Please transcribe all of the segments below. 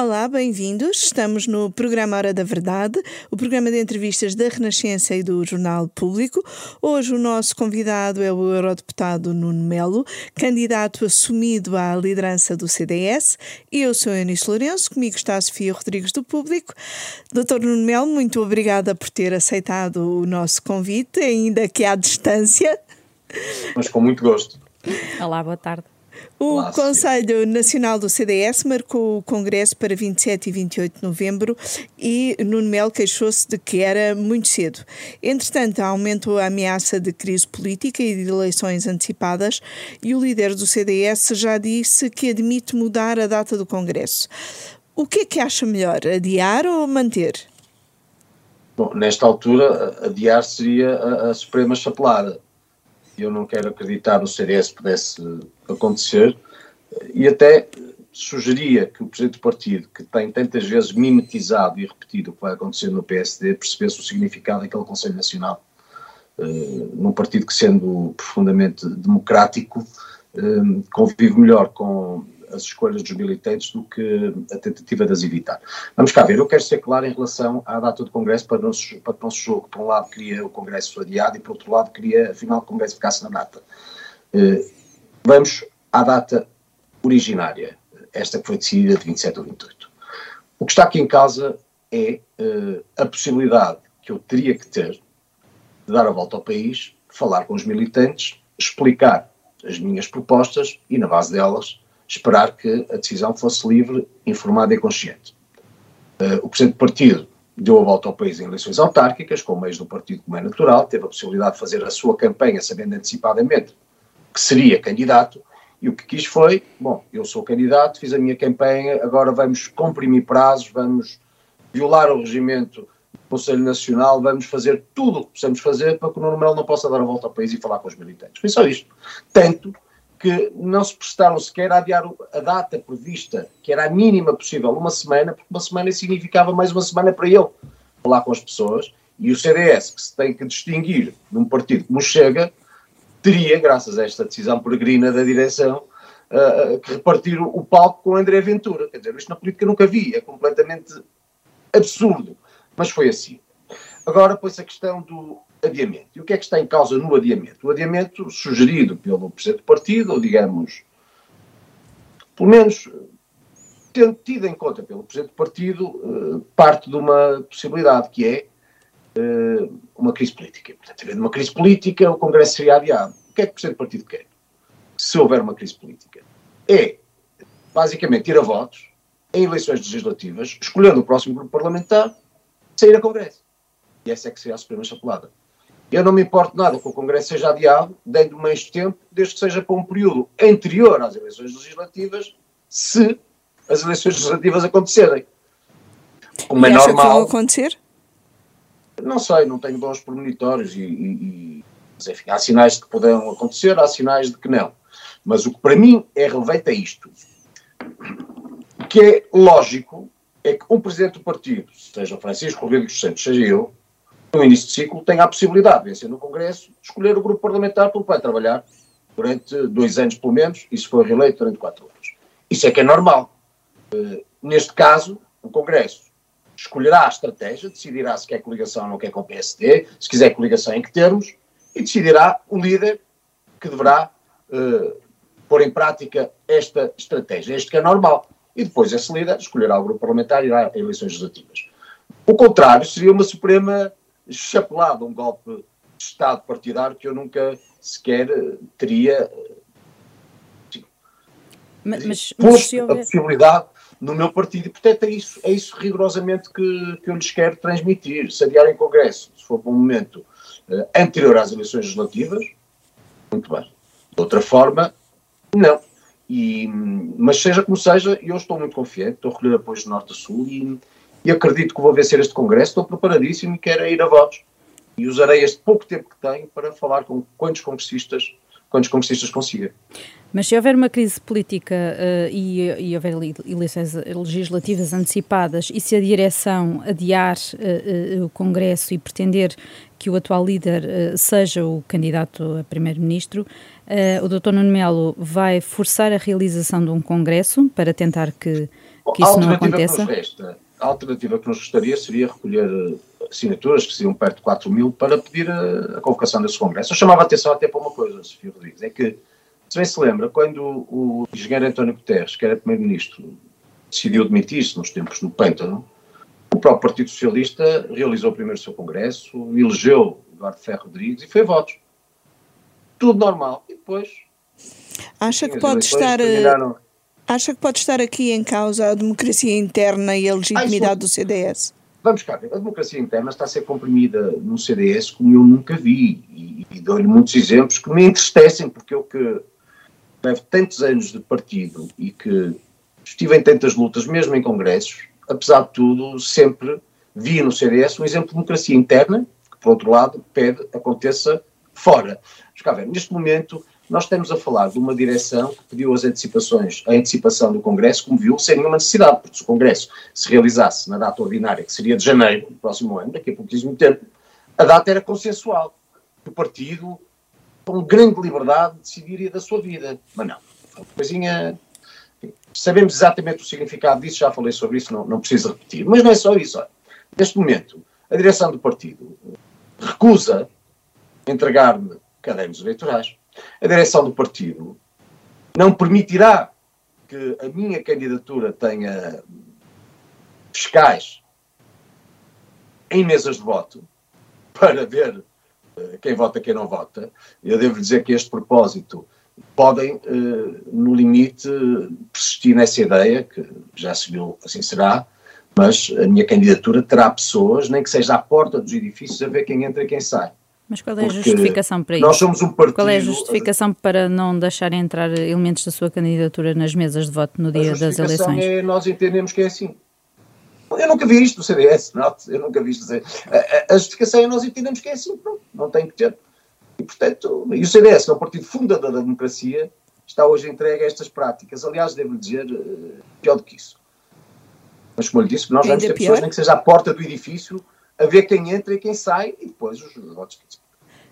Olá, bem-vindos. Estamos no programa Hora da Verdade, o programa de entrevistas da Renascença e do Jornal Público. Hoje o nosso convidado é o eurodeputado Nuno Melo, candidato assumido à liderança do CDS. Eu sou Eunice Lourenço, comigo está a Sofia Rodrigues do Público. Doutor Nuno Melo, muito obrigada por ter aceitado o nosso convite, ainda que à distância. Mas com muito gosto. Olá, boa tarde. O Olá, Conselho Nacional do CDS marcou o Congresso para 27 e 28 de novembro e Nuno Melo queixou-se de que era muito cedo. Entretanto, aumentou a ameaça de crise política e de eleições antecipadas e o líder do CDS já disse que admite mudar a data do Congresso. O que é que acha melhor, adiar ou manter? Bom, nesta altura, adiar seria a, a Suprema chapelada eu não quero acreditar no CDS pudesse acontecer, e até sugeria que o Presidente do Partido, que tem tantas vezes mimetizado e repetido o que vai acontecer no PSD, percebesse o significado daquele Conselho Nacional, uh, num partido que, sendo profundamente democrático, uh, convive melhor com as escolhas dos militantes do que a tentativa de as evitar. Vamos cá ver, eu quero ser claro em relação à data do Congresso para, não, para que não se jogo. Por um lado queria o Congresso adiado e por outro lado queria afinal que o Congresso ficasse na data. Uh, vamos à data originária, esta que foi decidida de 27 ou 28. O que está aqui em causa é uh, a possibilidade que eu teria que ter de dar a volta ao país, falar com os militantes, explicar as minhas propostas e, na base delas, esperar que a decisão fosse livre, informada e consciente. Uh, o Presidente do Partido deu a volta ao país em eleições autárquicas, com meios do partido como é natural, teve a possibilidade de fazer a sua campanha sabendo antecipadamente que seria candidato, e o que quis foi, bom, eu sou candidato, fiz a minha campanha, agora vamos comprimir prazos, vamos violar o regimento do Conselho Nacional, vamos fazer tudo o que possamos fazer para que o Nuno Melo não possa dar a volta ao país e falar com os militantes. Foi só isto. Tanto que não se prestaram sequer a adiar a data prevista, que era a mínima possível, uma semana, porque uma semana significava mais uma semana para ele falar com as pessoas. E o CDS, que se tem que distinguir de um partido como Chega, teria, graças a esta decisão peregrina da direção, uh, que repartir o palco com André Ventura. Quer dizer, isto na política nunca vi, é completamente absurdo, mas foi assim. Agora, pois, a questão do adiamento. E o que é que está em causa no adiamento? O adiamento sugerido pelo Presidente do Partido, ou digamos, pelo menos tendo tido em conta pelo Presidente do Partido, eh, parte de uma possibilidade que é eh, uma crise política. Portanto, havendo uma crise política, o Congresso seria adiado. O que é que o Presidente do Partido quer? Se houver uma crise política, é basicamente ir a votos em eleições legislativas, escolhendo o próximo grupo parlamentar, sair a Congresso. E essa é que seria a Suprema Chapelada. Eu não me importo nada que o Congresso seja adiado, dando mais tempo, desde que seja para um período anterior às eleições legislativas, se as eleições legislativas acontecerem. Como e é normal. Que vão acontecer? Não sei, não tenho bons premonitórios e, e, e mas, enfim, há sinais de que poderão acontecer, há sinais de que não. Mas o que para mim é relevante é isto. O que é lógico é que um presidente do partido, seja o Francisco Rodrigues Santos, seja eu, no início de ciclo, tenha a possibilidade, de vencer no Congresso, escolher o grupo parlamentar pelo que vai trabalhar durante dois anos, pelo menos, e se for reeleito, durante quatro anos. Isso é que é normal. Uh, neste caso, o Congresso escolherá a estratégia, decidirá se quer coligação ou não quer com o PSD, se quiser coligação em que termos, e decidirá o líder que deverá uh, pôr em prática esta estratégia. Este que é normal. E depois esse líder escolherá o grupo parlamentar e irá a eleições legislativas. O contrário seria uma Suprema chapelado, um golpe de Estado partidário que eu nunca sequer eh, teria sim, mas, mas, posto mas, a possibilidade no meu partido. E, portanto, é isso, é isso rigorosamente que, que eu lhes quero transmitir. Se adiarem Congresso, se for para um momento uh, anterior às eleições legislativas, muito bem. De outra forma, não. E, mas seja como seja, eu estou muito confiante, estou a recolher apoios de norte a sul e e acredito que vou vencer este Congresso, estou preparadíssimo e quero ir a votos. E usarei este pouco tempo que tenho para falar com quantos congressistas, quantos congressistas consiga. Mas se houver uma crise política uh, e, e, houver eleições legislativas antecipadas e se a direção adiar uh, uh, o Congresso e pretender que o atual líder seja o candidato a primeiro-ministro, o Dr. Nuno Melo vai forçar a realização de um Congresso para tentar que que isso não aconteça? Resta, a alternativa que nos gostaria seria recolher assinaturas, que seriam perto de 4 mil, para pedir a, a convocação desse Congresso. Eu chamava a atenção até para uma coisa, Sofia Rodrigues, é que, se bem se lembra, quando o, engenheiro António Guterres, que era primeiro-ministro, decidiu demitir-se nos tempos do Pântano, o próprio Partido Socialista realizou primeiro o seu Congresso, elegeu Eduardo Ferro Rodrigues e foi votos. Tudo normal. E depois. Acha que pode estar. Eh, acha que pode estar aqui em causa a democracia interna e a legitimidade ah, do CDS? Vamos cá a democracia interna está a ser comprimida no CDS como eu nunca vi. E, e dou-lhe muitos exemplos que me entristecem, porque eu que levo tantos anos de partido e que estive em tantas lutas, mesmo em congressos, apesar de tudo, sempre vi no CDS um exemplo de democracia interna, que, por outro lado, pede aconteça fora. Mas cá neste momento, nós estamos a falar de uma direção que pediu as antecipações, a antecipação do Congresso, como viu, sem nenhuma necessidade, porque se o Congresso se realizasse na data ordinária, que seria de janeiro do próximo ano, daqui a pouquíssimo tempo, a data era consensual. O partido, com grande liberdade, decidiria da sua vida. Mas não, foi uma coisinha Sabemos exatamente o significado disso, já falei sobre isso, não, não preciso repetir. Mas não é só isso. Olha. Neste momento, a direção do partido recusa entregar-me cadernos eleitorais. A direção do partido não permitirá que a minha candidatura tenha fiscais em mesas de voto para ver uh, quem vota quem não vota. Eu devo dizer que este propósito podem, uh, no limite, persistir nessa ideia, que já se viu assim será, mas a minha candidatura terá pessoas, nem que seja à porta dos edifícios, a ver quem entra e quem sai. Mas qual é a justificação para isso? Nós somos um partido... Qual é a justificação para não deixar entrar elementos da sua candidatura nas mesas de voto no dia das eleições? É, nós entendemos que é assim. Eu nunca vi isto no CDS, não, eu nunca vi isto. A, a justificação é nós entendemos que é assim, pronto, não tem que ter. E, portanto, e o CDS, que é o partido fundador da democracia, está hoje entregue a estas práticas. Aliás, devo dizer, eh, pior do que isso. Mas, como eu lhe disse, nós vamos ter pior? pessoas, nem que seja à porta do edifício, a ver quem entra e quem sai, e depois os votos que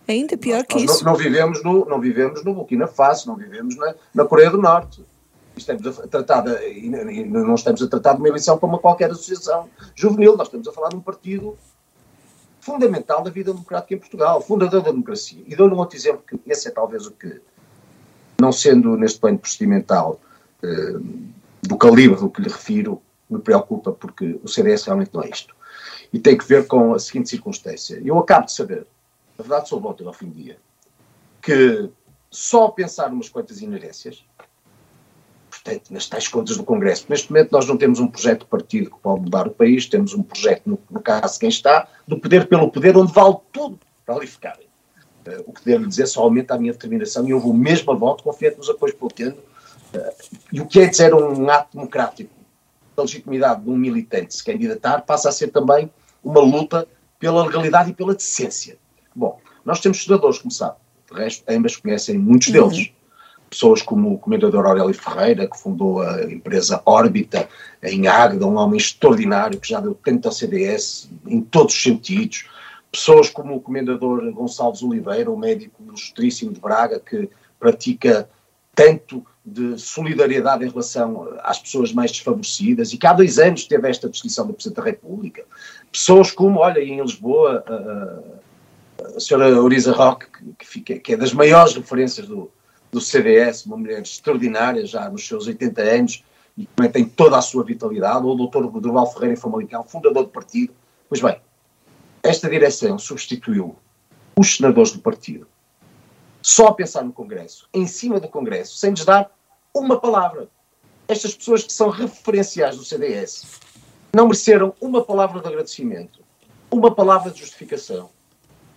Ainda pior nós, que nós isso. Não, não, vivemos no, não vivemos no Burkina Faso, não vivemos na, na Coreia do Norte. Estamos a tratar de, não estamos a tratar de uma eleição uma qualquer associação juvenil, nós estamos a falar de um partido fundamental da vida democrática em Portugal, fundador da democracia. E dou-lhe um outro exemplo, que esse é talvez o que, não sendo neste plano procedimental eh, do calibre do que lhe refiro, me preocupa, porque o CDS realmente não é isto. E tem que ver com a seguinte circunstância. Eu acabo de saber, na verdade sou volta ao fim do dia, que só pensar umas quantas inerências, portanto, nas tais contas do Congresso. Neste momento nós não temos um projeto de partido que pode mudar o país, temos um projeto, no, no caso quem está, do poder pelo poder, onde vale tudo para ali ficar. Uh, o que devo dizer só aumenta a minha determinação e eu vou mesmo a voto, confiante nos apoios que vou tendo. Uh, e o que é dizer um ato democrático da legitimidade de um militante se candidatar passa a ser também uma luta pela legalidade e pela decência. Bom, nós temos senadores, como sabe, de resto, ambas conhecem muitos deles. Uhum pessoas como o comendador Aurélio Ferreira, que fundou a empresa Órbita em Águeda, um homem extraordinário que já deu tanto ao CDS em todos os sentidos, pessoas como o comendador Gonçalves Oliveira, um médico ilustríssimo de Braga, que pratica tanto de solidariedade em relação às pessoas mais desfavorecidas e que há dois anos teve esta distinção do Presidente da República. Pessoas como, olha, em Lisboa, a, a senhora Orisa Roque, que, fica, que é das maiores referências do, do CDS, uma mulher extraordinária, já nos seus 80 anos, e que tem toda a sua vitalidade, ou o doutor Durval Ferreira em Famalicão, fundador do partido. Pois bem, esta direção substituiu os senadores do partido, só a pensar no Congresso, em cima do Congresso, sem lhes dar uma palavra. Estas pessoas que são referenciais do CDS não mereceram uma palavra de agradecimento, uma palavra de justificação,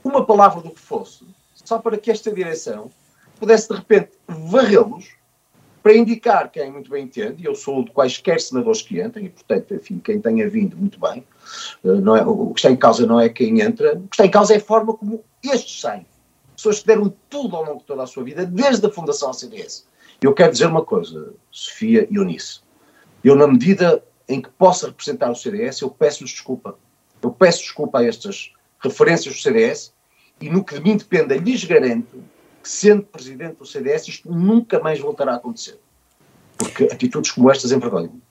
uma palavra do que fosse, só para que esta direção pudesse de repente varrê-los para indicar quem muito bem entende, e eu sou de quaisquer senadores que entrem, e portanto, enfim, quem tenha vindo muito bem, eh, não é, o que está em causa não é quem entra, o que está em causa é a forma como estes saem. Pessoas que deram tudo ao longo de toda a sua vida, desde a fundação ao CDS. Eu quero dizer uma coisa, Sofia e Eunice. Eu, na medida em que possa representar o CDS, eu peço-lhes desculpa. Eu peço desculpa a estas referências do CDS e no que de mim dependa, lhes garanto que, sendo presidente do CDS, isto nunca mais voltará a acontecer. Porque atitudes como estas envergonham.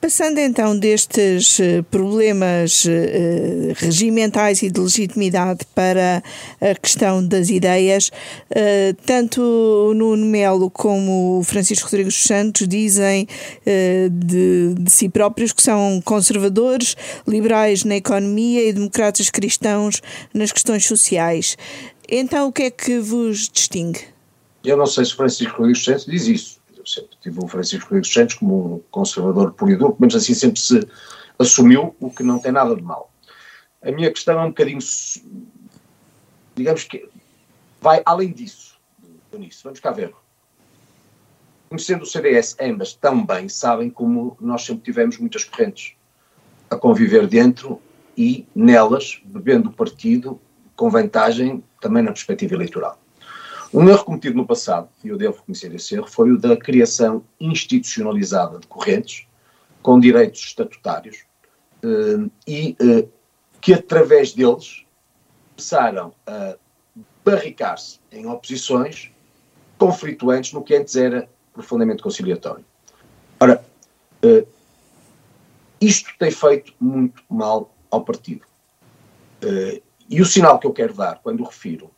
Passando então destes eh, problemas uh, regimentais e de legitimidade para a questão das ideias, uh, tanto o Nuno Melo como o Francisco Rodrigues Santos dizem de, de, si próprios que são conservadores, liberais na economia e democratas cristãos nas questões sociais. Então, o que é que vos distingue? Eu não sei se Francisco Rodrigues Santos diz isso sempre tive o Francisco Rodrigues Santos como um conservador puro e duro, menos assim sempre se assumiu, o que não tem nada de mal. A minha questão é um bocadinho, digamos que vai além disso, nisso. Vamos cá ver. Conhecendo o CDS, ambas também sabem como nós sempre tivemos muitas correntes a conviver dentro e nelas, bebendo o partido com vantagem também na perspectiva eleitoral. Um erro cometido no passado, e eu devo reconhecer esse erro, foi o da criação institucionalizada de correntes com direitos estatutários eh, e eh, que, através deles, começaram a barricar-se em oposições conflituantes no que antes era profundamente conciliatório. Ora, eh, isto tem feito muito mal ao partido. E o sinal que eu quero dar, quando o refiro,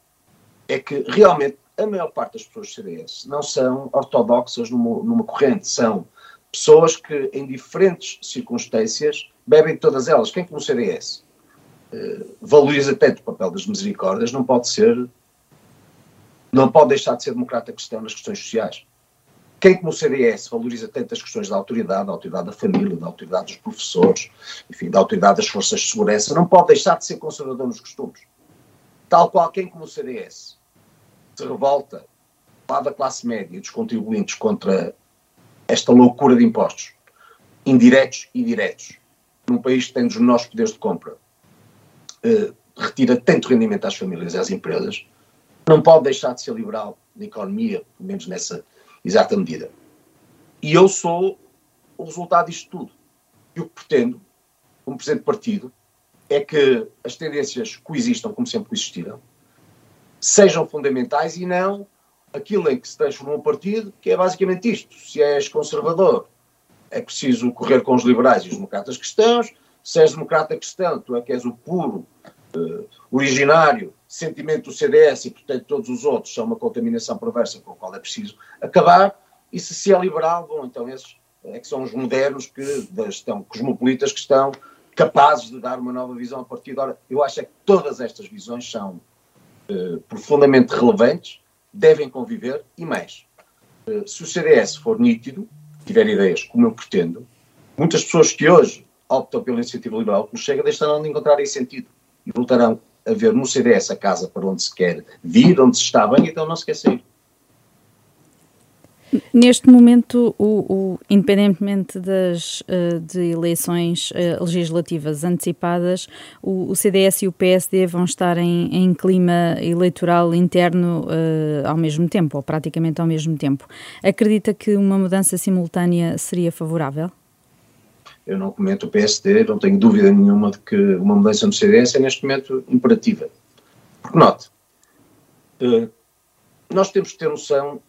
é que realmente a maior parte das pessoas CDS não são ortodoxas numa, numa corrente, são pessoas que em diferentes circunstâncias bebem todas elas. Quem como CDS eh, valoriza tanto o papel das misericórdias não pode ser, não pode deixar de ser democrata cristão nas questões sociais. Quem como o CDS valoriza tanto as questões da autoridade, da autoridade da família, da autoridade dos professores, enfim, da autoridade das forças de segurança, não pode deixar de ser conservador nos costumes. Tal qual quem como o CDS se revolta lá da classe média dos contribuintes contra esta loucura de impostos, indiretos e diretos, num país que tem os menores poderes de compra, eh, retira tanto rendimento às famílias e às empresas, não pode deixar de ser liberal na economia, pelo menos nessa exata medida. E eu sou o resultado disto tudo. E o que pretendo, como presidente do partido, é que as tendências coexistam como sempre coexistiram, sejam fundamentais e não aquilo em que se transformou um partido, que é basicamente isto. Se és conservador, é preciso correr com os liberais e os democratas cristãos. Se és democrata cristão, tu é que és o puro, uh, originário sentimento do CDS e, portanto, todos os outros são uma contaminação perversa com a qual é preciso acabar. E se se é liberal, bom, então esses é que são os modernos que estão cosmopolitas que estão capazes de dar uma nova visão a partir de agora. Eu acho é que todas estas visões são eh, profundamente relevantes, devem conviver e mais. Uh, se o CDS for nítido, tiver ideias como eu pretendo, muitas pessoas que hoje optam pela iniciativa liberal, como chega, deixarão de encontrar esse sentido e voltarão a ver no CDS a casa para onde se quer vir, onde se está bem, então não se quer sair. Neste momento, o, o, independentemente das uh, de eleições uh, legislativas antecipadas, o, o, CDS e o PSD vão estar em, em clima eleitoral interno uh, ao mesmo tempo, ou praticamente ao mesmo tempo. Acredita que uma mudança simultânea seria favorável? Eu não comento o PSD, não tenho dúvida nenhuma de que uma mudança no CDS é neste momento imperativa. Porque note, nós temos que ter noção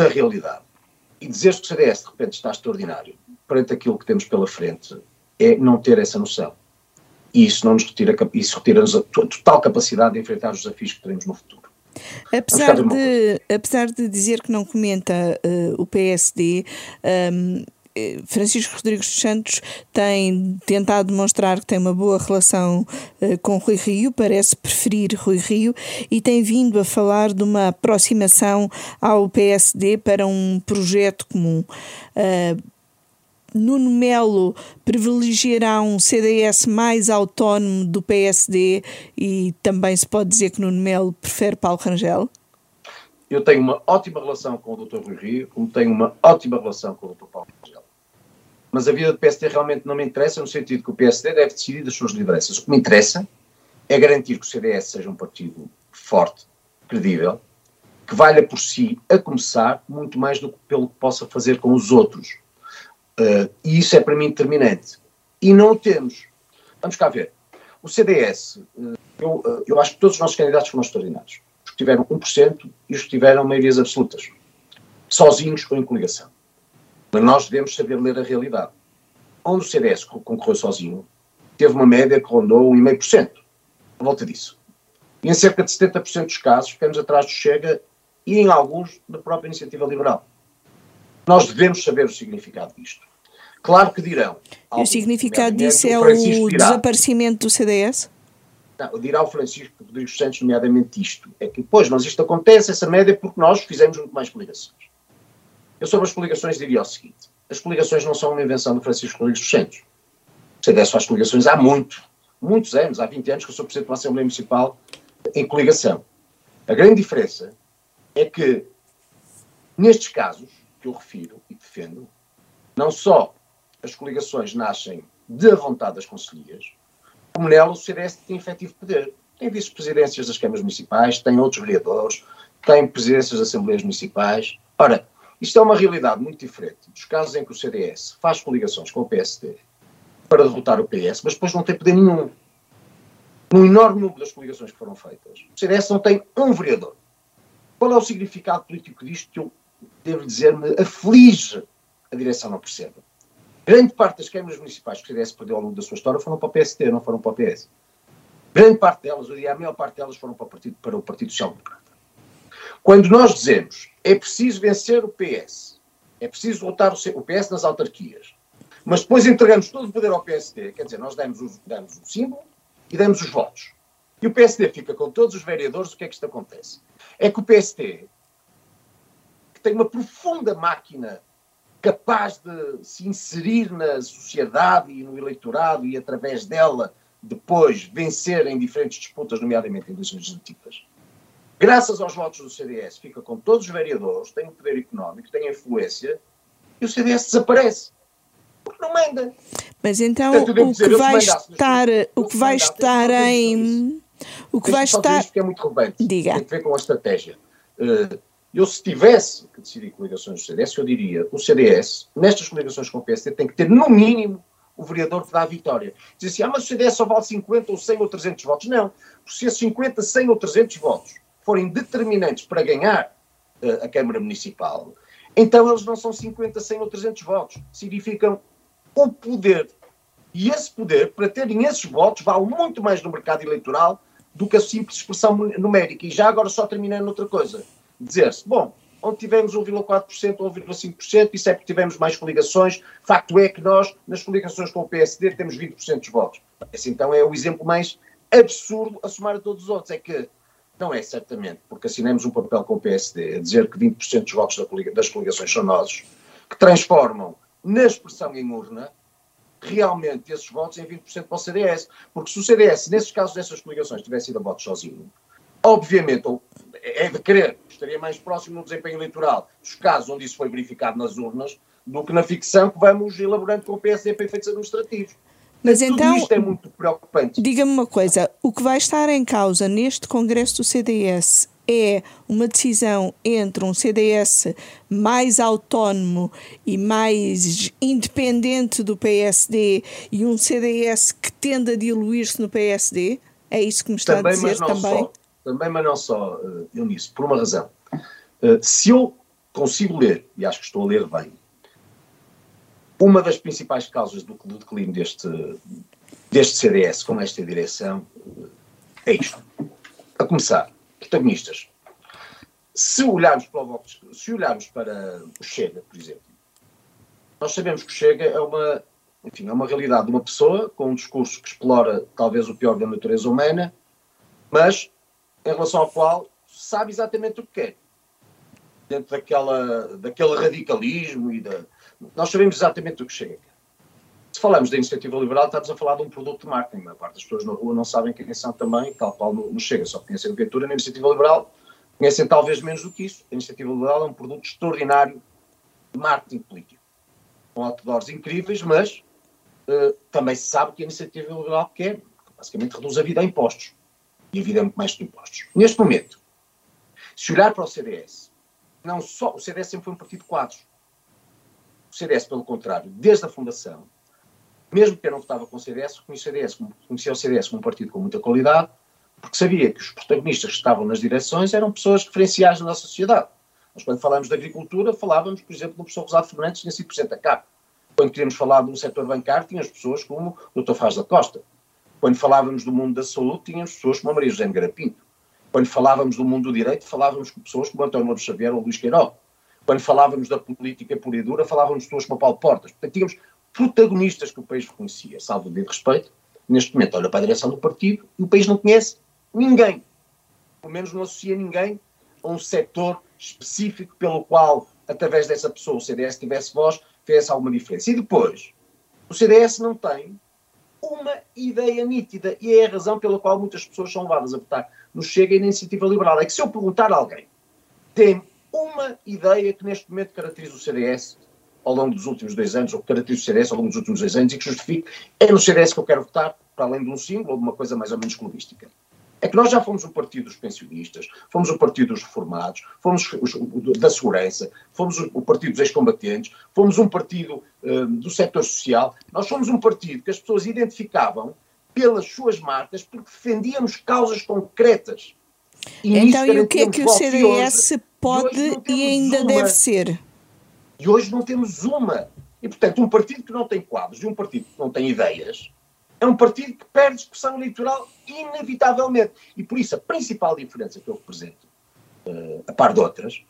da realidade. E dizer que o CDS de repente está extraordinário perante aquilo que temos pela frente é não ter essa noção. E isso não nos retira, isso retira-nos a total capacidade de enfrentar os desafios que teremos no futuro. Apesar de, apesar de dizer que não comenta uh, o PSD, um, eh, Francisco Rodrigues dos Santos tem tentado demonstrar que tem uma boa relação uh, com Rui Rio, parece preferir Rui Rio e tem vindo a falar de uma aproximação ao PSD para um projeto comum. Uh, Nuno Melo privilegiará um CDS mais autónomo do PSD e também se pode dizer que Nuno Melo prefere Paulo Rangel? Eu tenho uma ótima relação com o Dr. Rui Rio, como tenho uma ótima relação com o Dr. Paulo Rangel mas a vida do PSD realmente não me interessa, no sentido que o PSD deve decidir das suas lideranças. O que me interessa é garantir que o CDS seja um partido forte, credível, que valha por si, a começar, muito mais do que pelo que possa fazer com os outros. Uh, e isso é para mim determinante. E não o temos. Vamos cá ver. O CDS, uh, eu, uh, eu acho que todos os nossos candidatos foram extraordinários. Os que tiveram 1% e os que tiveram maiorias absolutas. Sozinhos ou em coligação. Mas nós devemos saber ler a realidade. onde o CDS concorreu sozinho, teve uma média que rondou 1,5%, por volta disso. E em cerca de 70% dos casos ficamos atrás do Chega e em alguns da própria iniciativa liberal. Nós devemos saber o significado disto. Claro que dirão. E o significado disso é o desaparecimento do CDS? Não, dirá o Francisco Rodrigues Santos, nomeadamente isto. É que, pois, mas isto acontece, essa média, porque nós fizemos muito mais coligações. Eu sobre as coligações diria o seguinte: as coligações não são uma invenção do Francisco Rodrigues Santos. O CDS faz coligações há muito, muitos anos, há 20 anos que eu sou Presidente da Assembleia Municipal em coligação. A grande diferença é que, nestes casos que eu refiro e defendo, não só as coligações nascem da vontade das conselheiras, como nela o CDS tem efetivo poder. Tem vice-presidências das câmaras municipais, tem outros vereadores, tem presidências das assembleias municipais. Ora, isto é uma realidade muito diferente dos casos em que o CDS faz coligações com o PSD para derrotar o PS, mas depois não tem poder nenhum. No enorme número das coligações que foram feitas, o CDS não tem um vereador. Qual é o significado político disto que eu devo dizer-me aflige a direção não percebe? Grande parte das câmaras municipais que o CDS perdeu ao longo da sua história foram para o PST, não foram para o PS. Grande parte delas, diria a maior parte delas, foram para o Partido, para o Partido Social Democrata. Quando nós dizemos é preciso vencer o PS, é preciso votar o PS nas autarquias, mas depois entregamos todo o poder ao PSD, quer dizer, nós damos o, damos o símbolo e damos os votos. E o PSD fica com todos os vereadores, o que é que isto acontece? É que o PSD, que tem uma profunda máquina capaz de se inserir na sociedade e no eleitorado e através dela depois vencer em diferentes disputas, nomeadamente em legislativas. Graças aos votos do CDS, fica com todos os vereadores, tem o poder económico, tem a influência, e o CDS desaparece. Porque não manda. Mas então Portanto, o, dizer, que vai estar, o que vai estar em. O que vai estar. Isto que é muito relevante. Diga. Tem a ver com a estratégia. Uh, eu, se tivesse que decidir coligações do CDS, eu diria: o CDS, nestas coligações com o PSD, tem que ter, no mínimo, o vereador que dá a vitória. Diz assim: ah, mas o CDS só vale 50 ou 100 ou 300 votos. Não. Se esses 50, 100 ou 300 votos forem determinantes para ganhar uh, a Câmara Municipal, então eles não são 50, 100 ou 300 votos. Significam o poder. E esse poder, para terem esses votos, vale muito mais no mercado eleitoral do que a simples expressão numérica. E já agora só terminando outra coisa dizer-se, bom, onde tivemos 1,4% ou 1,5%, isso é porque tivemos mais coligações. Facto é que nós, nas coligações com o PSD, temos 20% dos votos. Esse então é o exemplo mais absurdo a somar a todos os outros. É que não é certamente porque assinamos um papel com o PSD a dizer que 20% dos votos das coligações são nossos, que transformam na expressão em urna realmente esses votos em 20% para o CDS. Porque se o CDS, nesses casos dessas coligações, tivesse ido a votos sozinho, obviamente, é de querer, estaria mais próximo no desempenho eleitoral dos casos onde isso foi verificado nas urnas do que na ficção que vamos elaborando com o PSD para efeitos administrativos. Mas Tudo então, isto é muito preocupante. Diga-me uma coisa: o que vai estar em causa neste Congresso do CDS é uma decisão entre um CDS mais autónomo e mais independente do PSD e um CDS que tende a diluir-se no PSD? É isso que me está também, a dizer também? Só também, mas não só, uh, Eunice, por uma razão. Uh, se eu consigo ler, e acho que estou a ler bem, uma das principais causas do, declínio deste, deste CDS com esta direção é isto. A começar, protagonistas. Se olharmos para o se olharmos para o Chega, por exemplo, nós sabemos que o Chega é uma, enfim, é uma realidade de uma pessoa com um discurso que explora talvez o pior da natureza humana, mas em relação ao qual sabe exatamente o que quer. Dentro daquela, daquele radicalismo e da. Nós sabemos exatamente o que chega. Se falamos da iniciativa liberal, estamos a falar de um produto de marketing. A parte das pessoas na rua não sabem quem são também, tal qual no, no Chega, só conhecem o Ventura na iniciativa liberal, conhecem talvez menos do que isso. A iniciativa liberal é um produto extraordinário de marketing político, com outdoors incríveis, mas uh, também se sabe que a iniciativa liberal quer, basicamente reduz a vida a impostos e a vida é muito mais que impostos. Neste momento, se olhar para o CDS, não só, o CDS sempre foi um partido de quadros. O CDS, pelo contrário, desde a fundação, mesmo que eu não votava com o CDS, conhecia o CDS, conhecia o CDS como um partido com muita qualidade, porque sabia que os protagonistas que estavam nas direções eram pessoas referenciais na nossa sociedade. Nós, quando falamos de agricultura, falávamos, por exemplo, do professor Rosado Fernandes, que tinha sido presidente da CAP. Quando queríamos falar do setor bancário, tínhamos pessoas como o Dr. Faz da Costa. Quando falávamos do mundo da saúde, tínhamos pessoas como a Maria José Nogueira Pinto. Quando falávamos do mundo do direito, falávamos com pessoas como António Lourdes Xavier ou Luís Queiroz. Quando falávamos da política pura e dura, falávamos de pessoas como Paulo Portas. Portanto, tínhamos protagonistas que o país reconhecia, salvo de respeito. Neste momento, olha para a direção do partido e o país não conhece ninguém. Pelo menos não associa ninguém a um setor específico pelo qual, através dessa pessoa, o CDS tivesse voz, fizesse alguma diferença. E depois, o CDS não tem uma ideia nítida e é a razão pela qual muitas pessoas são levadas a votar no Chega e na Iniciativa Liberal. É que se eu perguntar a alguém, tem uma ideia que neste momento caracteriza o CDS ao longo dos últimos dois anos, ou que caracteriza o CDS ao longo dos últimos dois anos e que justifique, é no CDS que eu quero votar, para além de um símbolo ou de uma coisa mais ou menos clubística. É que nós já fomos o partido dos pensionistas, fomos o partido dos reformados, fomos os, o, da segurança, fomos o, o partido dos ex-combatentes, fomos um partido uh, do setor social. Nós fomos um partido que as pessoas identificavam pelas suas marcas porque defendíamos causas concretas. E então, e o que é que o CDS pode e, e ainda uma, deve ser? E hoje não temos uma. E, portanto, um partido que não tem quadros e um partido que não tem ideias é um partido que perde expressão eleitoral inevitavelmente. E por isso a principal diferença que eu represento, uh, a par de outras,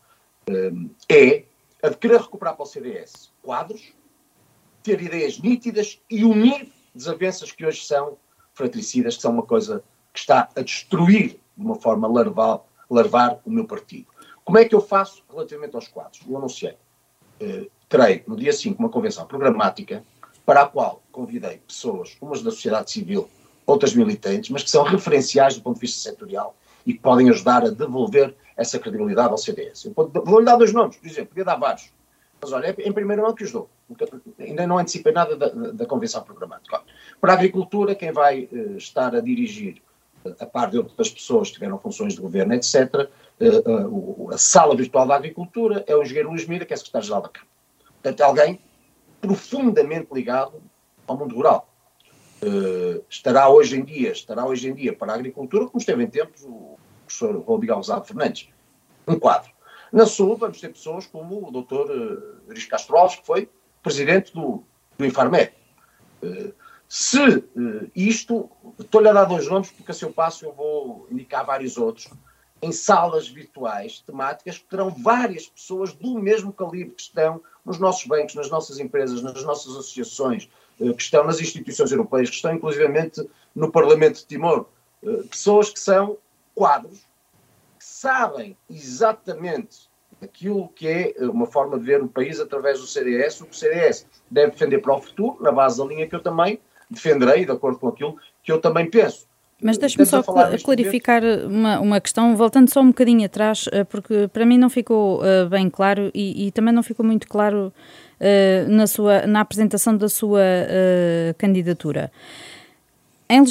uh, é a de querer recuperar para o CDS quadros, ter ideias nítidas e unir desavenças que hoje são fratricidas, que são uma coisa que está a destruir de uma forma larval, larvar o meu partido. Como é que eu faço relativamente aos quadros? Eu anunciei. Uh, terei no dia 5 uma convenção programática para a qual convidei pessoas, umas da sociedade civil, outras militantes, mas que são referenciais do ponto de vista setorial e que podem ajudar a devolver essa credibilidade ao CDS. Vou-lhe dar dois nomes, por exemplo, podia dar vários. Mas olha, em primeiro lugar que os dou. Ainda não antecipei nada da, da convenção programática. Para a agricultura, quem vai uh, estar a dirigir, uh, a par de outras pessoas que tiveram funções de governo, etc., a sala virtual da agricultura é o engenheiro Luís Mira, que é secretário-geral da Câmara. Portanto, alguém profundamente ligado ao mundo rural. Uh, estará hoje em dia, estará hoje em dia para a agricultura, como esteve em tempos o professor Rodrigo Alzado Fernandes. Um quadro. Na Sul vamos ter pessoas como o doutor uh, Castro Alves, que foi presidente do, do Infarmed. Uh, se uh, isto, estou-lhe a dar dois nomes, porque a seu passo eu vou indicar vários outros, em salas virtuais temáticas que terão várias pessoas do mesmo calibre que estão nos nossos bancos, nas nossas empresas, nas nossas associações, eh, que estão nas instituições europeias, que estão inclusivamente no Parlamento de Timor. Eh, pessoas que são quadros, que sabem exatamente aquilo que é eh, uma forma de ver o país através do CDS, o que o CDS deve defender para o futuro, na base da linha que eu também defenderei, de acordo com aquilo que eu também penso. Mas deixe-me só clarificar uma, uma questão, voltando só um bocadinho atrás, eh, porque para mim não ficou uh, bem claro e, e, também não ficou muito claro uh, na, sua, na apresentação da sua uh, candidatura. Em,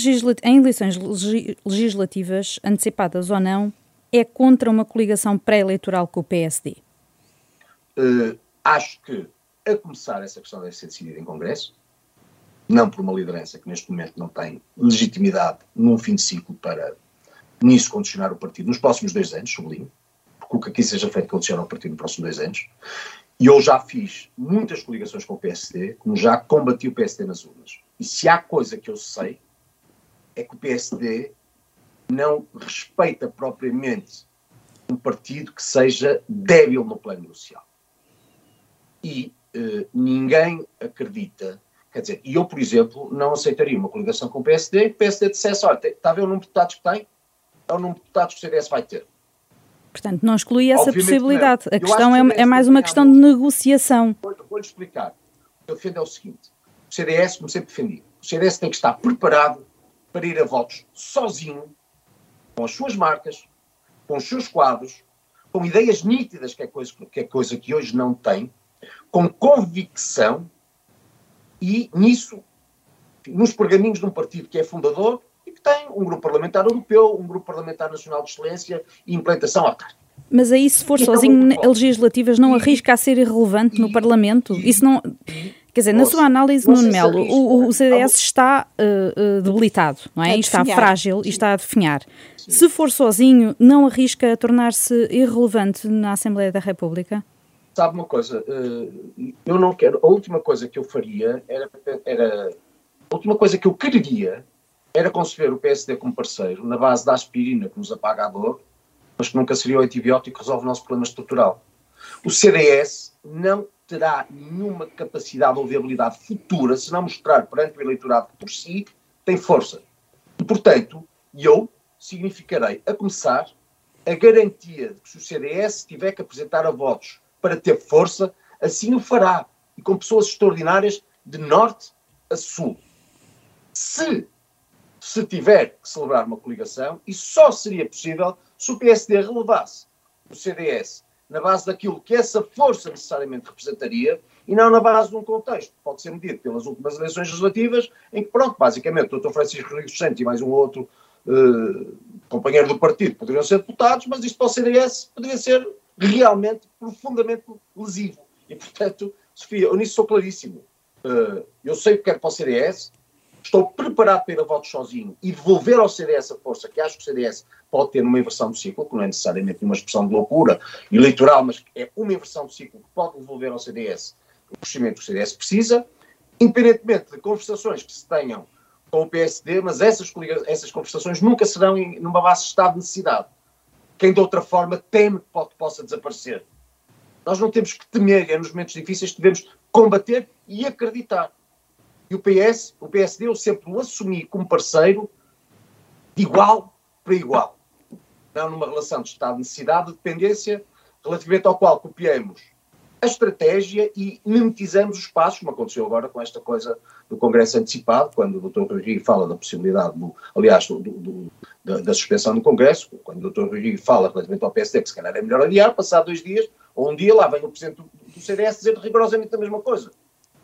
em eleições legislativas, antecipadas ou não, é contra uma coligação pré-eleitoral com o PSD? acho que, a começar, essa questão deve ser decidida em Congresso não por uma liderança que neste momento não tem legitimidade num fim de ciclo para nisso condicionar o partido nos próximos dois anos, sublinho, porque o que aqui seja feito condiciona o partido nos próximos dois anos. E eu já fiz muitas coligações com o PSD, como já combati o PSD nas urnas. E se há coisa que eu sei, é que o PSD não respeita propriamente um partido que seja débil no plano social. E eh, ninguém acredita Quer dizer, e eu, por exemplo, não aceitaria uma coligação com o PSD e que o PSD dissesse, olha, está a ver o número de deputados que tem? É o número de deputados que o CDS vai ter. Portanto, não exclui essa Obviamente possibilidade. Não. A questão é, é, mais uma questão de negociação. Vou-lhe vou explicar. O que eu defendo é o seguinte. O CDS, como sempre defendi, o CDS tem que estar preparado para ir a votos sozinho, com as suas marcas, com os seus quadros, com ideias nítidas, que é coisa que, é coisa que hoje não tem, com convicção e nisso, nos pergaminhos de um partido que é fundador e que tem um grupo parlamentar europeu, um grupo parlamentar nacional de excelência e implantação autárquica. Mas aí, se for e sozinho, então, legislativas, não e, arrisca a ser irrelevante e, no Parlamento? E, Isso não. Quer dizer, na sua análise, Nuno Melo, o, o, CDS está uh, uh, debilitado, não é? E está frágil e está a definhar. Se for sozinho, não arrisca a tornar-se irrelevante na Assembleia da República? Sabe uma coisa, uh, eu não quero, a última coisa que eu faria era, era a última coisa que eu queria era conceber o PSD como parceiro na base da aspirina que nos apaga a dor, mas que nunca seria o antibiótico que resolve o nosso problema estrutural. O CDS não terá nenhuma capacidade ou viabilidade futura se não mostrar perante o eleitorado que por si tem força. E, portanto, eu significarei, a começar, a garantia de que se o CDS tiver que apresentar a votos para ter força, assim o fará, e com pessoas extraordinárias de norte a sul. Se, se tiver que celebrar uma coligação, isso só seria possível se o PSD relevasse o CDS na base daquilo que essa força necessariamente representaria e não na base de um contexto. Pode ser medido pelas últimas eleições legislativas, em que, pronto, basicamente, o Dr. Francisco Rodrigues Santos e mais um outro uh, companheiro do partido poderiam ser deputados, mas isto para o CDS poderia ser realmente profundamente lesivo. E, portanto, Sofia, eu nisso sou claríssimo. Uh, eu sei o que quero para o CDS, estou preparado para ir a votos sozinho e devolver ao CDS a força que acho que o CDS pode ter numa inversão do ciclo, que não é necessariamente uma expressão de loucura eleitoral, mas é uma inversão do ciclo que pode devolver ao CDS o crescimento que o CDS precisa, independentemente de conversações que se tenham com o PSD, mas essas, essas conversações nunca serão em, numa base de estado de necessidade. Quem de outra forma teme que pode, possa desaparecer. Nós não temos que temer, é nos momentos difíceis que devemos combater e acreditar. E o PS, o PSD, eu sempre o assumi como parceiro de igual para igual. Não numa relação de estado de necessidade, de dependência, relativamente ao qual copiamos a estratégia e mimetizamos os passos, como aconteceu agora com esta coisa do Congresso antecipado, quando o Dr. Rui fala da possibilidade, do, aliás, do, do, da, da, suspensão do Congresso, quando o Dr. Rui fala relativamente ao PSD, que se calhar é melhor adiar, passar dois dias, ou um dia lá vem o Presidente do, do CDS dizer rigorosamente a mesma coisa.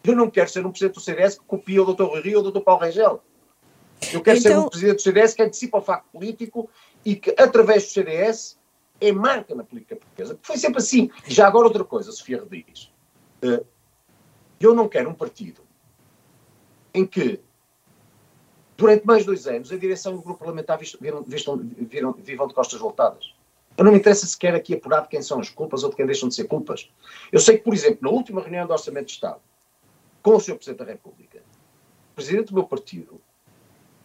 Eu não quero ser um Presidente do CDS que copia o Dr. Rui ou o Dr. Paulo Rangel. Eu quero então... ser um Presidente do CDS que antecipa o facto político e que, através do CDS, é marca na política portuguesa. Foi sempre assim. E já agora outra coisa, Sofia Rodrigues. Eh, eu não quero um partido em que, durante mais dois anos, a direção e o grupo parlamentar viram, viram, vivam de costas voltadas. Eu não me interessa sequer aqui apurar de quem são as culpas ou de quem deixam de ser culpas. Eu sei que, por exemplo, na última reunião do Orçamento de Estado, com o Sr. Presidente da República, o Presidente do meu partido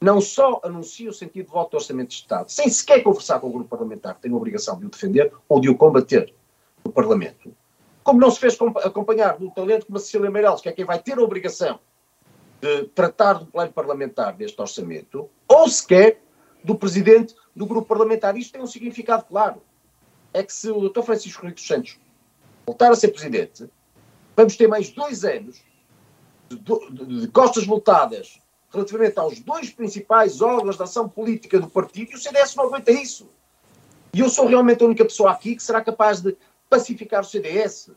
não só anuncia o sentido de voto do Orçamento de Estado, sem sequer conversar com o grupo parlamentar que tem a obrigação de o defender ou de o combater no Parlamento, como não se fez acompanhar do talento como a Cecília Meirelles, que é quem vai ter a obrigação de tratar do plano parlamentar deste orçamento, ou sequer do presidente do grupo parlamentar. Isto tem um significado claro. É que se o Dr. Francisco Rui dos Santos voltar a ser presidente, vamos ter mais dois anos de, de costas voltadas relativamente aos dois principais órgãos de ação política do partido, e o CDS não aguenta isso. E eu sou realmente a única pessoa aqui que será capaz de pacificar o CDS,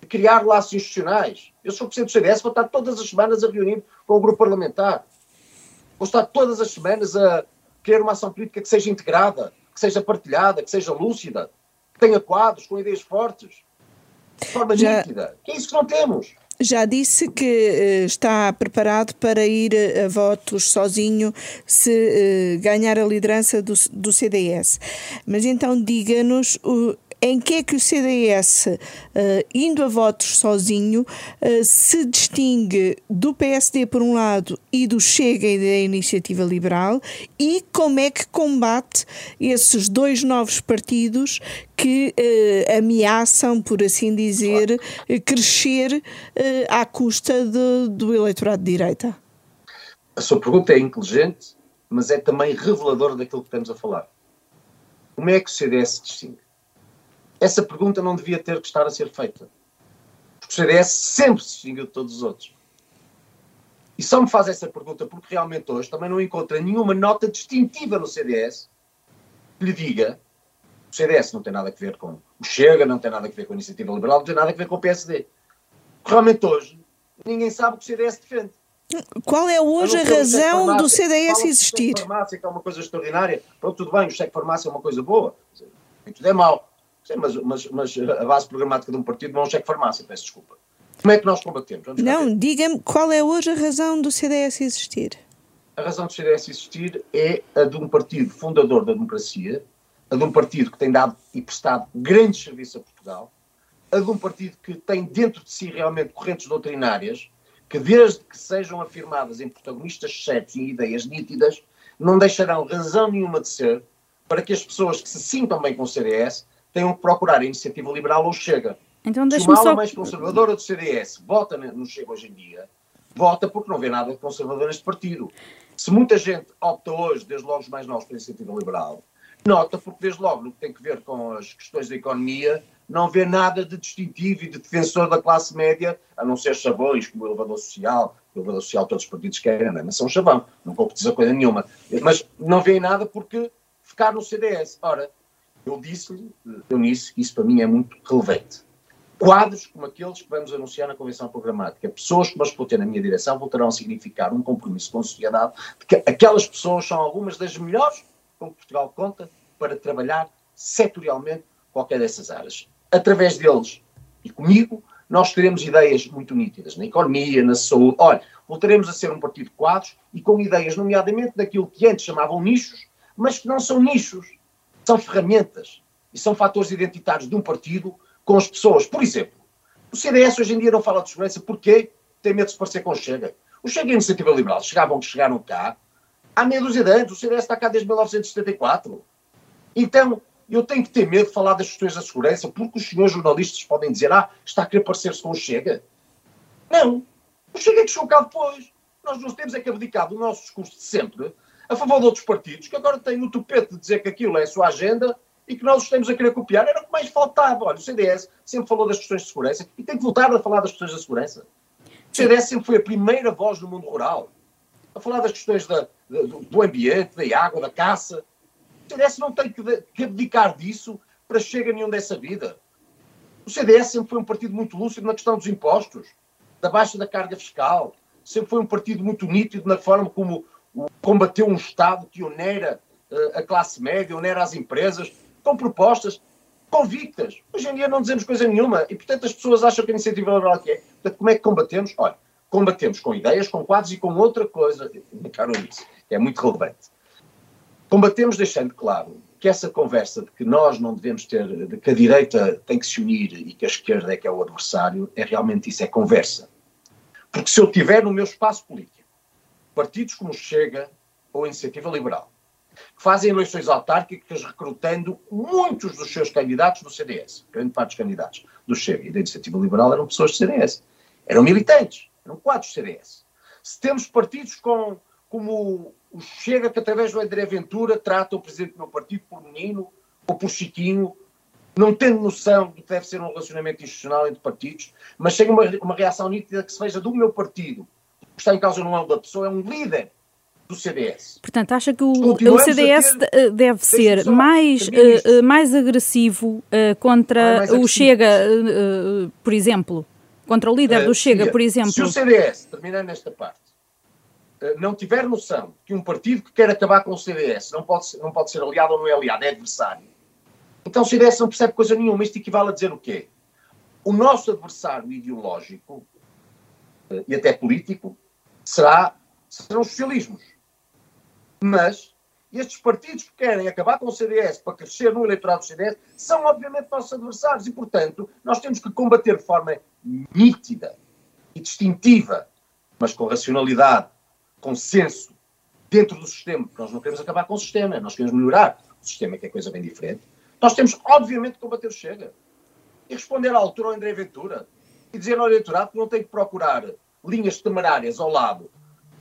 de criar laços institucionais. Eu sou presidente do CDS, vou estar todas as semanas a reunir com o grupo parlamentar. Vou estar todas as semanas a criar uma ação política que seja integrada, que seja partilhada, que seja lúcida, que tenha quadros com ideias fortes, de forma Já... nítida. Que é isso que não temos. Já disse que uh, está preparado para ir a votos sozinho se uh, ganhar a liderança do, do CDS. Mas então diga-nos em que é que o CDS, eh, indo a votos sozinho, uh, se distingue do PSD por um lado e do Chega e da Iniciativa Liberal e como é que combate esses dois novos partidos que uh, ameaçam, por assim dizer, claro. crescer à custa de, do eleitorado de direita? A sua pergunta é inteligente, mas é também reveladora daquilo que estamos a falar. Como é que o CDS se distingue? Essa pergunta não devia ter que estar a ser feita. Porque o CDS sempre se distinguiu de todos os outros. E só me faz essa pergunta porque realmente hoje também não encontra nenhuma nota distintiva no CDS que lhe diga o CDS não tem nada a ver com o Chega, não tem nada a ver com a Iniciativa Liberal, não tem nada a ver com o PSD. Realmente hoje ninguém sabe o que o CDS defende. Qual é hoje a razão do CDS existir? O cheque farmácia que é uma coisa extraordinária. Pronto, tudo bem, o cheque farmácia é uma coisa boa. Tudo é mau. Sim, mas, mas, mas a base programática de um partido não é um cheque farmácia, peço desculpa. Como é que nós combatemos? Vamos não, diga-me qual é hoje a razão do CDS existir? A razão do CDS existir é a de um partido fundador da democracia, a de um partido que tem dado e prestado grandes serviços a Portugal, a de um partido que tem dentro de si realmente correntes doutrinárias, que desde que sejam afirmadas em protagonistas certos e ideias nítidas, não deixarão razão nenhuma de ser para que as pessoas que se sintam bem com o CDS tenham que procurar a iniciativa liberal ou Chega. Então, deixa-me só... mais conservadora do CDS vota no Chega hoje em dia, vota porque não vê nada de conservador neste partido. Se muita gente opta hoje, desde logo os mais novos, pela iniciativa liberal, nota porque desde logo no que tem que ver com as questões da economia, não vê nada de distintivo e de defensor da classe média, a não ser chavões como o elevador social, o elevador social todos os partidos querem, não é? mas são chavão, não concretiza coisa nenhuma. Mas não vê nada porque ficar no CDS. Ora, eu disse-lhe, Eunice, que isso para mim é muito relevante quadros como aqueles que vamos anunciar na Convenção Programática. Pessoas que as vou ter na minha direção voltarão a significar um compromisso com a sociedade, de que aquelas pessoas são algumas das melhores com que Portugal conta para trabalhar setorialmente qualquer dessas áreas. Através deles e comigo, nós teremos ideias muito nítidas na economia, na saúde. Olha, voltaremos a ser um partido de quadros e com ideias, nomeadamente daquilo que antes chamavam nichos, mas que não são nichos, são ferramentas e são fatores identitários de um partido com as pessoas. Por exemplo, o CDS hoje em dia não fala de segurança porque tem medo de se parecer com o Chega. O Chega e a Iniciativa Liberal chegavam chegaram cá há meia dúzia de anos. O CDS está cá desde 1974. Então, eu tenho que ter medo de falar das questões da segurança porque os senhores jornalistas podem dizer ah, está a querer parecer-se com o Chega. Não. O Chega é que chegou cá depois. Nós não temos é que abdicar do nosso discurso de sempre a favor de outros partidos que agora têm o tupete de dizer que aquilo é a sua agenda e que nós estamos a querer copiar, era o que mais faltava. Olha, o CDS sempre falou das questões de segurança e tem que voltar a falar das questões da segurança. O CDS sempre foi a primeira voz no mundo rural a falar das questões da, do, do, ambiente, da água, da caça. O CDS não tem que, que abdicar disso para chegar a nenhum dessa vida. O CDS sempre foi um partido muito lúcido na questão dos impostos, da baixa da carga fiscal, sempre foi um partido muito nítido na forma como combateu um Estado que onera uh, a classe média, onera as empresas, com propostas convictas. Hoje em dia não dizemos coisa nenhuma e, portanto, as pessoas acham que a iniciativa liberal que é. Portanto, como é que combatemos? Olha, combatemos com ideias, com quadros e com outra coisa, caro que é muito relevante. Combatemos deixando claro que essa conversa de que nós não devemos ter, de que a direita tem que se unir e que a esquerda é que é o adversário, é realmente isso, é conversa. Porque se eu tiver no meu espaço político partidos como Chega ou Iniciativa Liberal, que fazem eleições autárquicas recrutando muitos dos seus candidatos do CDS. Grande parte dos candidatos do Chega e da Iniciativa Liberal eram pessoas do CDS. Eram militantes, eram quadros do CDS. Se temos partidos com, como o Chega, que através do André Ventura trata o presidente do meu partido por menino ou por chiquinho, não tendo noção do que deve ser um relacionamento institucional entre partidos, mas chega uma, uma reação nítida que se veja do meu partido. Que está em causa não é o da pessoa, é um líder do CDS. Portanto, acha que o, o CDS ter, eh, deve ser mais, uh, mais agressivo uh, contra mais o Chega, uh, por exemplo? Contra o líder do Chega, por exemplo? Se o CDS, terminando nesta parte, não tiver noção que um partido que quer acabar com o CDS não pode não pode ser aliado ou não é aliado, é adversário, então o CDS não percebe coisa nenhuma. Isto equivale a dizer o quê? O nosso adversário ideológico e até político será, serão os socialismos. Mas estes partidos que querem acabar com o CDS para crescer no eleitorado do CDS são, obviamente, nossos adversários e, portanto, nós temos que combater de forma nítida e distintiva, mas com racionalidade, com senso, dentro do sistema. Nós não queremos acabar com o sistema, nós queremos melhorar o sistema, que é coisa bem diferente. Nós temos, obviamente, que combater o Chega e responder à altura ao André Ventura e dizer ao eleitorado que não tem que procurar linhas temerárias ao lado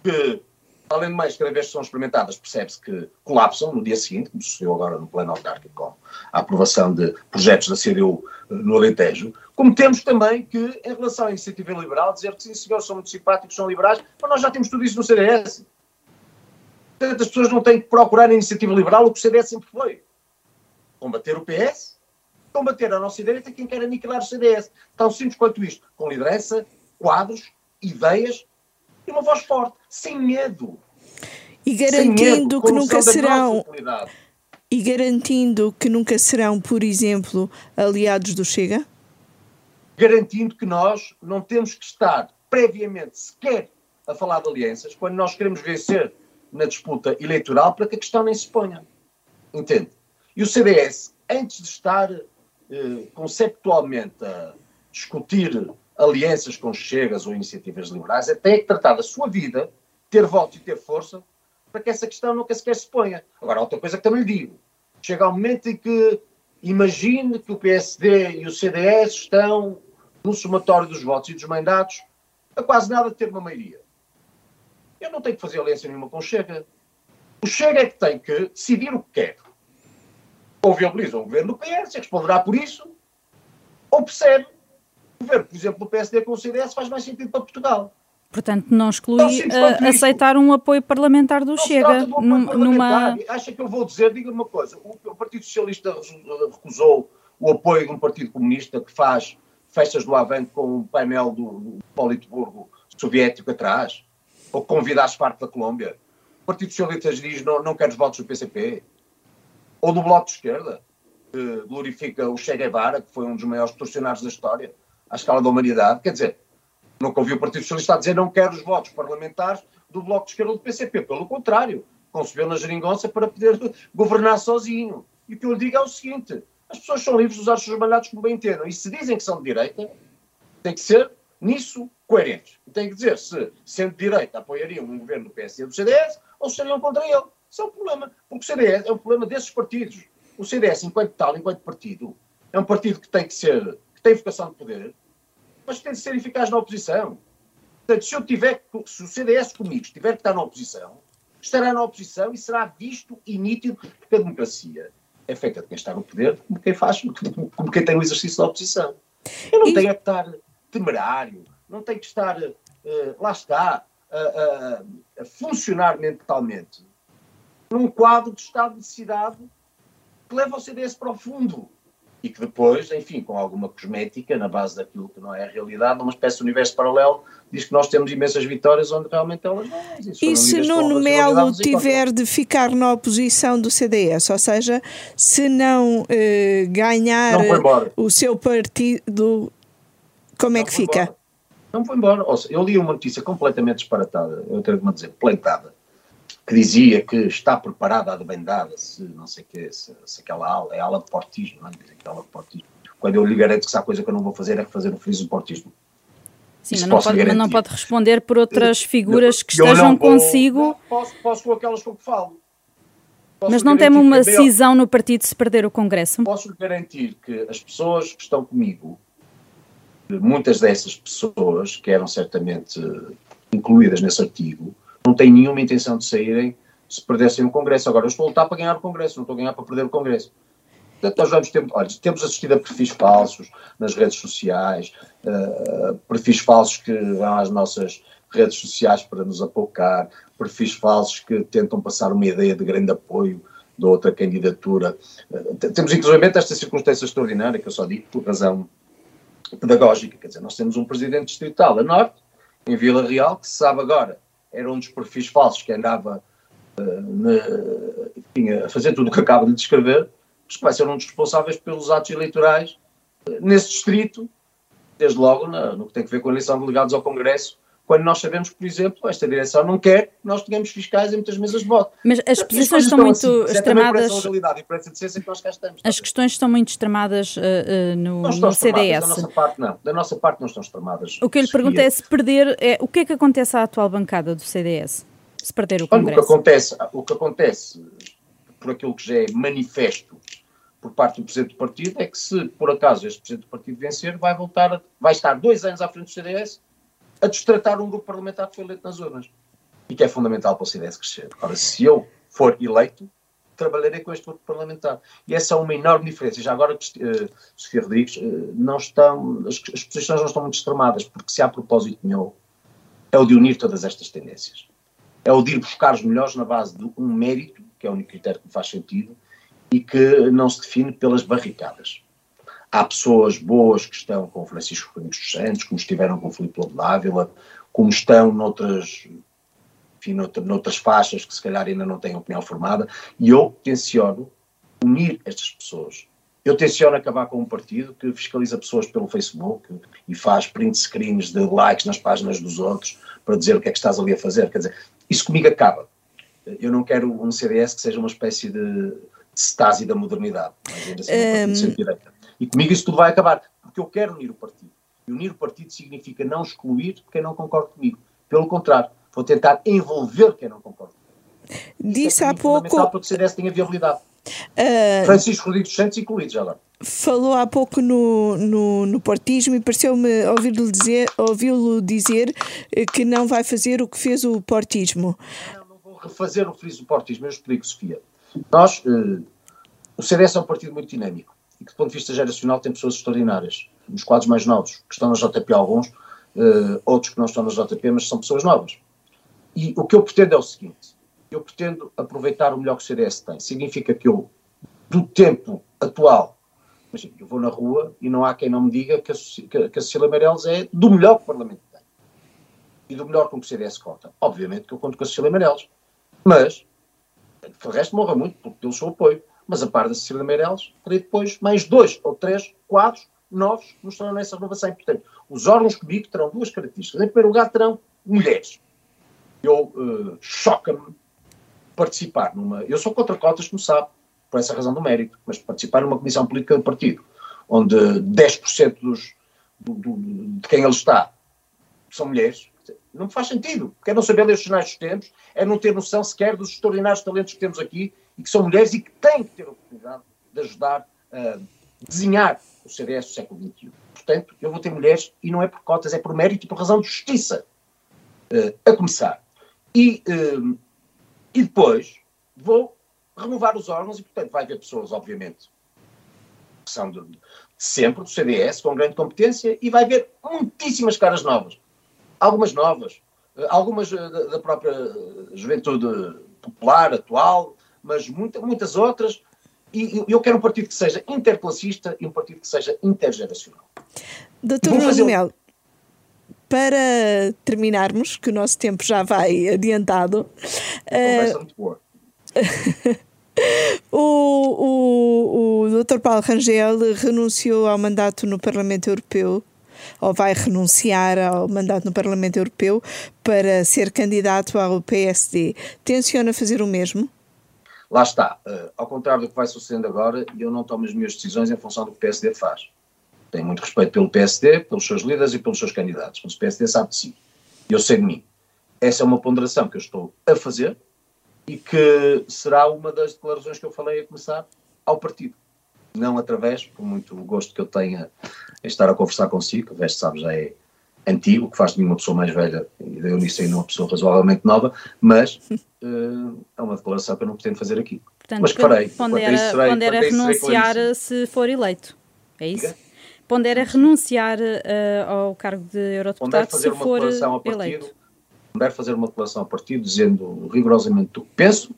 que além de mais, cada vez que são experimentadas, percebe-se que colapsam no dia seguinte, como sucedeu agora no plano autárquico com a aprovação de projetos da CDU eh, no Alentejo, como temos também que, em relação à iniciativa liberal, dizer que sim, senhores, são muito simpáticos, são liberais, mas nós já temos tudo isso no CDS. Portanto, as pessoas não têm que procurar a iniciativa liberal o que o CDS sempre foi. Combater o PS, combater a nossa direita quem quer aniquilar o CDS. Tão simples quanto isto. Com liderança, quadros, ideias e uma voz forte, sem medo. E garantindo medo, que nunca serão. E garantindo que nunca serão, por exemplo, aliados do Chega? Garantindo que nós não temos que estar previamente sequer a falar de alianças quando nós queremos vencer na disputa eleitoral para que a questão nem se ponha. Entende? E o CDS, antes de estar eh, conceptualmente a discutir alianças com chegas ou iniciativas liberais, é tem que tratar da sua vida, ter voto e ter força, para que essa questão nunca sequer se ponha. Agora, outra coisa que também lhe digo, chega ao momento em que imagine que o PSD e o CDS estão no somatório dos votos e dos mandatos a quase nada de ter uma maioria. Eu não tenho que fazer aliança nenhuma com o Chega. O Chega é que tem que decidir o que quer. Ou viabiliza o governo do PS, responderá por isso, ou percebe governo, por exemplo, do PSD com o CDS faz mais sentido para Portugal. Portanto, não exclui uh, aceitar um apoio parlamentar do não Chega. Num, numa... Acha que eu vou dizer, diga uma coisa, o, o, Partido Socialista recusou o apoio de um Partido Comunista que faz festas do Avante com um painel do, do Politburgo soviético atrás? Ou convida a parte da Colômbia? O Partido Socialista diz não, não quer os votos do PCP? Ou do Bloco de Esquerda, que glorifica o Che Guevara, que foi um dos maiores torcionários da história, à escala da humanidade? Quer dizer, Nunca ouvi o Partido Socialista a dizer não quer os votos parlamentares do Bloco de Esquerda do PCP. Pelo contrário, concebeu na geringonça para poder governar sozinho. E o que eu lhe digo é o seguinte: as pessoas são livres de usar os seus mandatos como bem entendam. E se dizem que são de direita, tem que ser nisso coerentes. Tem que dizer se, sendo de direita, apoiariam um governo do PSD ou do CDS ou se estariam contra ele. Isso é um problema. Porque o CDS é um problema desses partidos. O CDS, enquanto tal, enquanto partido, é um partido que tem que ser, que tem vocação de poder, mas tem de ser eficaz na oposição. Portanto, se eu tiver, se o CDS comigo tiver que estar na oposição, estará na oposição e será visto e nítido, porque a democracia é feita de quem está no poder, como quem faz, como quem tem o exercício da oposição. Eu não e... tenho que estar temerário, não tenho que estar, uh, lá está, a, a funcionar mentalmente num quadro de estado de necessidade que leva o CDS para o fundo e que depois, enfim, com alguma cosmética, na base daquilo que não é a realidade, numa espécie de universo paralelo, diz que nós temos imensas vitórias onde realmente elas não existem. E se Nuno Melo tiver de ficar na oposição do CDS, ou seja, se não eh, ganhar não o seu partido, como é não é que fica? Embora. Não foi embora. Seja, eu li uma notícia completamente disparatada, eu tenho que dizer, plantada, que dizia que está preparada a debandada se não sei que, se, se aquela ala, é ala de portismo, não é? Aquela de portismo. Quando eu lhe garanto que se há coisa que eu não vou fazer é fazer o friso de portismo. Sim, mas não, pode, mas não, pode, responder por outras figuras que estejam vou, consigo. Posso, posso com aquelas com que falo. Posso mas não tem uma cisão no partido se perder o Congresso? Posso garantir que as pessoas que estão comigo, muitas dessas pessoas, que eram certamente incluídas nesse artigo, não têm nenhuma intenção de saírem se perdessem o Congresso. Agora, eu estou a lutar para ganhar o Congresso, não estou a ganhar para perder o Congresso. Portanto, nós vamos ter, olha, temos assistido a perfis falsos nas redes sociais, uh, perfis falsos que vão às nossas redes sociais para nos apocar, perfis falsos que tentam passar uma ideia de grande apoio de outra candidatura. Uh, temos, inclusive, esta circunstância extraordinária, que eu só digo por razão pedagógica, quer dizer, nós temos um presidente distrital a norte, em Vila Real, que se sabe agora era um dos perfis falsos que andava uh, a fazer tudo o que acaba de descrever, mas que vai ser um dos responsáveis pelos atos eleitorais uh, nesse distrito, desde logo na, no que tem a ver com a eleição de delegados ao Congresso, quando nós sabemos que, por exemplo, esta direção não quer que nós tenhamos fiscais em muitas mesas de voto. Mas as posições estão muito assim, extremadas. É as questões estão muito extremadas uh, uh, no, no CDS. Da nossa parte, não. Da nossa parte, não estão extremadas. O que eu lhe pergunto é se perder. É, o que é que acontece à atual bancada do CDS? Se perder o Congresso? o, que acontece, o que acontece, por aquilo que já é manifesto por parte do Presidente do Partido, é que se por acaso este Presidente do Partido vencer, vai voltar, vai estar dois anos à frente do CDS a destratar um grupo parlamentar que foi eleito nas urnas e que é fundamental para o CDS crescer. Ora, se eu for eleito, trabalharei com este grupo parlamentar. E essa é uma enorme diferença. Já agora, uh, Sofia Rodrigues, uh, não estão, as, as posições não estão muito extremadas, porque se há propósito meu, é o de unir todas estas tendências. É o de ir buscar os melhores na base de um mérito, que é o único critério que me faz sentido, e que não se define pelas barricadas. Há pessoas boas que estão com Francisco Domingos dos Santos, como estiveram com Filipe Lobo Dávila, como estão noutras, enfim, noutras faixas que se calhar ainda não têm opinião formada, e eu tenciono unir estas pessoas. Eu tenciono acabar com um partido que fiscaliza pessoas pelo Facebook e faz print screens de likes nas páginas dos outros para dizer o que é que estás ali a fazer. Quer dizer, isso comigo acaba. Eu não quero um CDS que seja uma espécie de, stasi da modernidade, assim um, direita E comigo isso tudo vai acabar, porque eu quero unir o partido. E unir o partido significa não excluir quem não concorda comigo. Pelo contrário, vou tentar envolver quem não concorda. Disse é há pouco. Para que o CDS tenha viabilidade. Uh... Francisco Rodrigues Santos incluído já agora. Falou há pouco no, no, no portismo e pareceu-me ouvi-lo dizer, ouvi dizer eh, que não vai fazer o que fez o portismo. Não, não vou refazer o que fez o portismo, eu explico, Sofia. Nós, uh, o CDS é um partido muito dinâmico do ponto de vista geracional, tem pessoas extraordinárias. Nos quadros mais novos, que estão na JP alguns, uh, outros que não estão na JP, mas são pessoas novas. E o que eu pretendo é o seguinte: eu pretendo aproveitar o melhor que o CDS tem. Significa que eu, do tempo atual, Imagina, eu vou na rua e não há quem não me diga que a, que, a Cecília Meirelles é do melhor que o Parlamento tem. E do melhor com que o CDS conta. Obviamente que eu conto com a Cecília Meirelles. Mas, de resto, morra muito pelo seu apoio. Mas a par da Cecília Meirelles, terei depois mais dois ou três quadros novos que estarão nessa renovação. Portanto, os órgãos comigo terão duas características. Em primeiro lugar, terão mulheres. Eu uh, choca-me participar numa. Eu sou contra cotas, como sabe por essa razão do mérito, mas participar numa comissão política do partido, onde 10% dos, do, do, de quem ele está são mulheres, não faz sentido. Porque é não saber ler os sinais dos tempos, é não ter noção sequer dos extraordinários talentos que temos aqui e que são mulheres e que têm que ter a oportunidade de ajudar a desenhar o CDS do século XXI. Portanto, eu vou ter mulheres e não é por cotas, é por mérito e por razão de justiça. Uh, a começar. E, uh, e depois vou renovar os órgãos e, portanto, vai haver pessoas, obviamente, que são de, de sempre do CDS, com grande competência, e vai haver muitíssimas caras novas. Algumas novas, eh, algumas da própria juventude popular, atual, mas muita, muitas outras. E eu quero um partido que seja interclassista e um partido que seja intergeracional. Doutor Melo, para terminarmos, que o nosso tempo já vai adiantado. Conversa uh... muito boa. O, o, o Dr. Paulo Rangel renunciou ao mandato no Parlamento Europeu ou vai renunciar ao mandato no Parlamento Europeu para ser candidato ao PSD. Tenciona fazer o mesmo? Lá está. Uh, ao contrário do que vai sucedendo agora, eu não tomo as minhas decisões em função do que o PSD faz. Tenho muito respeito pelo PSD, pelos seus líderes e pelos seus candidatos, mas o PSD sabe de si. Eu sei de mim. Essa é uma ponderação que eu estou a fazer e que será uma das declarações que eu falei a começar ao partido. Não através, por muito gosto que eu tenha em estar a conversar consigo, o resto, sabe, já é antigo, que faz de mim uma pessoa mais velha e eu nisso ainda uma pessoa razoavelmente nova, mas uh, é uma declaração que eu não pretendo fazer aqui. Portanto, mas farei. Pondera, serei, pondera renunciar se for eleito. É isso? Diga? Pondera renunciar uh, ao cargo de eurodeputado se for eleito puder fazer uma declaração ao partido dizendo rigorosamente do que penso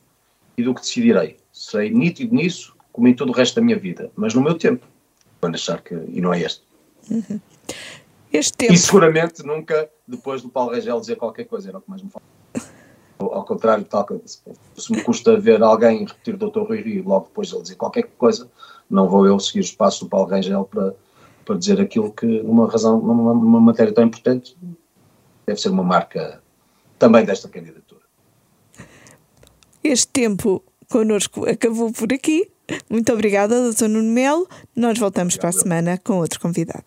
e do que decidirei. Serei nítido nisso, como em todo o resto da minha vida, mas no meu tempo. Quando achar que. E não é este. Uhum. Este tempo. E seguramente nunca depois do Paulo Rangel dizer qualquer coisa, era o que mais me fala. Ao contrário, tal, se me custa ver alguém repetir o Dr. Rui Rio logo depois de ele dizer qualquer coisa, não vou eu seguir o espaço do Paulo Rangel para, para dizer aquilo que, numa razão, numa, numa matéria tão importante, deve ser uma marca também desta candidatura. Este tempo connosco acabou por aqui. Muito obrigada, Dr. Nuno Melo. Nós voltamos Obrigado. para a semana com outro convidado.